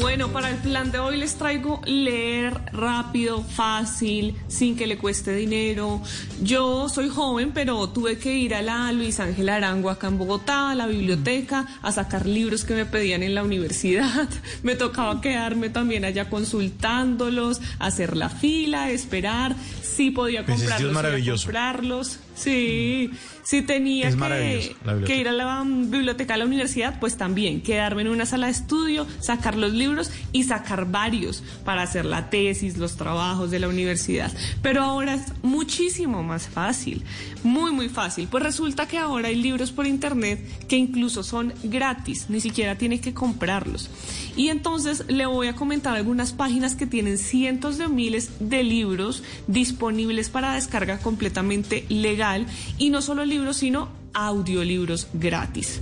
Bueno, para el plan de hoy les traigo leer rápido, fácil, sin que le cueste dinero. Yo soy joven, pero tuve que ir a la Luis Ángel Arango acá en Bogotá, a la biblioteca, a sacar libros que me pedían en la universidad. Me tocaba quedarme también allá consultándolos, hacer la fila, esperar. Sí podía Pues es que es comprarlos, maravilloso. comprarlos. Sí, sí tenía que, que ir a la biblioteca de la universidad, pues también quedarme en una sala de estudio, sacar los libros y sacar varios para hacer la tesis, los trabajos de la universidad. Pero ahora es muchísimo más fácil, muy, muy fácil. Pues resulta que ahora hay libros por internet que incluso son gratis, ni siquiera tiene que comprarlos. Y entonces le voy a comentar algunas páginas que tienen cientos de miles de libros disponibles para descarga completamente legal y no solo libros, sino audiolibros gratis.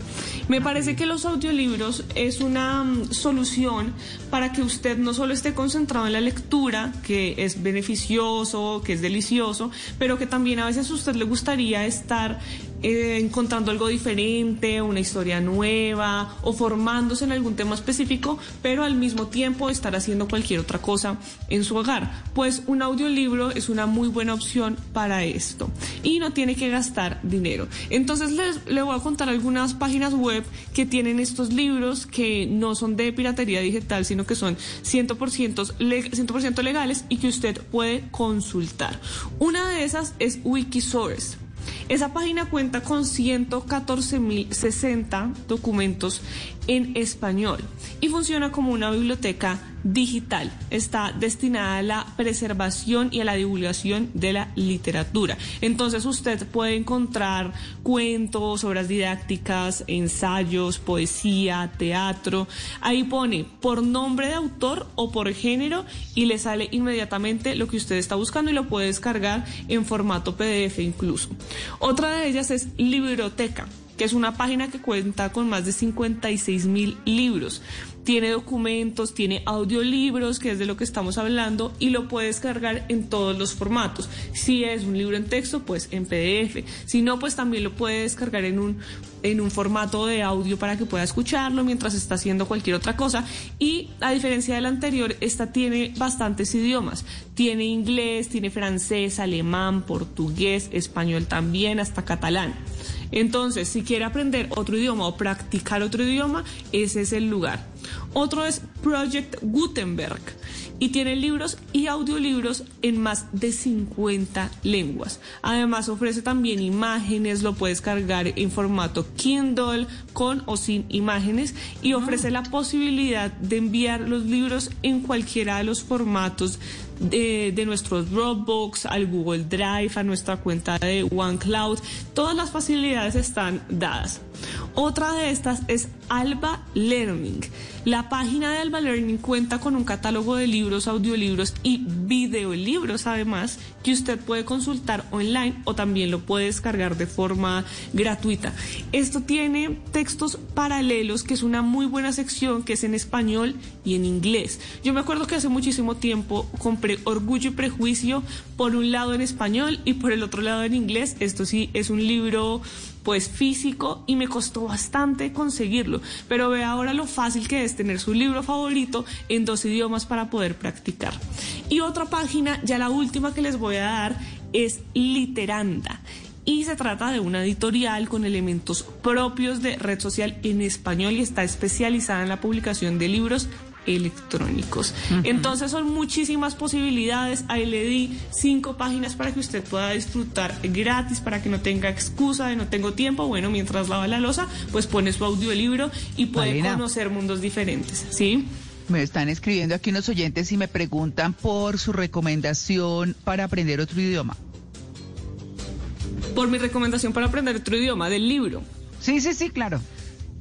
Me parece que los audiolibros es una mm, solución para que usted no solo esté concentrado en la lectura, que es beneficioso, que es delicioso, pero que también a veces a usted le gustaría estar eh, encontrando algo diferente, una historia nueva o formándose en algún tema específico, pero al mismo tiempo estar haciendo cualquier otra cosa en su hogar. Pues un audiolibro es una muy buena opción para esto y no tiene que gastar dinero. Entonces les, le voy a contar algunas páginas web que tienen estos libros que no son de piratería digital, sino que son 100%, le- 100 legales y que usted puede consultar. Una de esas es Wikisource. Esa página cuenta con 114.060 documentos en español y funciona como una biblioteca digital. Está destinada a la preservación y a la divulgación de la literatura. Entonces usted puede encontrar cuentos, obras didácticas, ensayos, poesía, teatro. Ahí pone por nombre de autor o por género y le sale inmediatamente lo que usted está buscando y lo puede descargar en formato PDF incluso. Otra de ellas es Libroteca que es una página que cuenta con más de 56 mil libros. Tiene documentos, tiene audiolibros, que es de lo que estamos hablando, y lo puede descargar en todos los formatos. Si es un libro en texto, pues en PDF. Si no, pues también lo puede descargar en un, en un formato de audio para que pueda escucharlo mientras está haciendo cualquier otra cosa. Y a diferencia del anterior, esta tiene bastantes idiomas. Tiene inglés, tiene francés, alemán, portugués, español también, hasta catalán. Entonces, si quiere aprender otro idioma o practicar otro idioma, ese es el lugar. Otro es Project Gutenberg y tiene libros y audiolibros en más de 50 lenguas. Además ofrece también imágenes, lo puedes cargar en formato Kindle con o sin imágenes y ofrece la posibilidad de enviar los libros en cualquiera de los formatos de, de nuestro Dropbox, al Google Drive, a nuestra cuenta de OneCloud. Todas las facilidades están dadas. Otra de estas es Alba Learning. La página de Alba Learning cuenta con un catálogo de libros, audiolibros y videolibros además que usted puede consultar online o también lo puede descargar de forma gratuita. Esto tiene textos paralelos que es una muy buena sección que es en español y en inglés. Yo me acuerdo que hace muchísimo tiempo compré Orgullo y Prejuicio por un lado en español y por el otro lado en inglés. Esto sí es un libro pues físico y me costó bastante conseguirlo, pero ve ahora lo fácil que es tener su libro favorito en dos idiomas para poder practicar. Y otra página, ya la última que les voy a dar, es Literanda. Y se trata de una editorial con elementos propios de red social en español y está especializada en la publicación de libros electrónicos. Entonces son muchísimas posibilidades. Ahí le di cinco páginas para que usted pueda disfrutar gratis, para que no tenga excusa de no tengo tiempo. Bueno, mientras lava la losa, pues pone su audiolibro y puede conocer mundos diferentes. ¿Sí? Me están escribiendo aquí unos oyentes y me preguntan por su recomendación para aprender otro idioma. Por mi recomendación para aprender otro idioma, del libro. Sí, sí, sí, claro.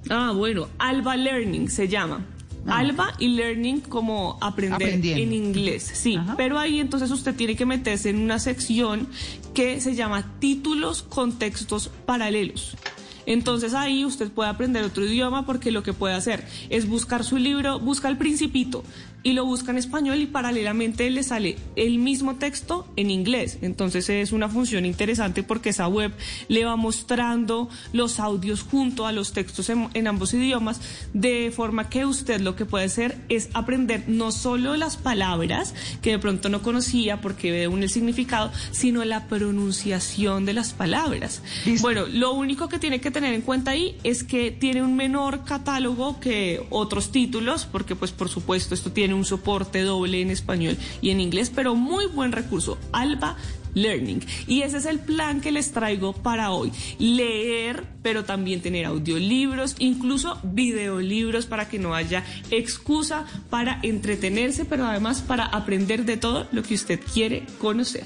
Ah, bueno, Alba Learning se llama. Alba y Learning como aprender en inglés, sí. Ajá. Pero ahí entonces usted tiene que meterse en una sección que se llama títulos contextos paralelos. Entonces ahí usted puede aprender otro idioma porque lo que puede hacer es buscar su libro, busca el principito y lo busca en español y paralelamente le sale el mismo texto en inglés. Entonces es una función interesante porque esa web le va mostrando los audios junto a los textos en, en ambos idiomas de forma que usted lo que puede hacer es aprender no solo las palabras que de pronto no conocía porque ve un el significado, sino la pronunciación de las palabras. Listo. Bueno, lo único que tiene que tener en cuenta ahí es que tiene un menor catálogo que otros títulos, porque pues por supuesto esto tiene un soporte doble en español y en inglés, pero muy buen recurso, Alba Learning. Y ese es el plan que les traigo para hoy. Leer, pero también tener audiolibros, incluso videolibros para que no haya excusa para entretenerse, pero además para aprender de todo lo que usted quiere conocer.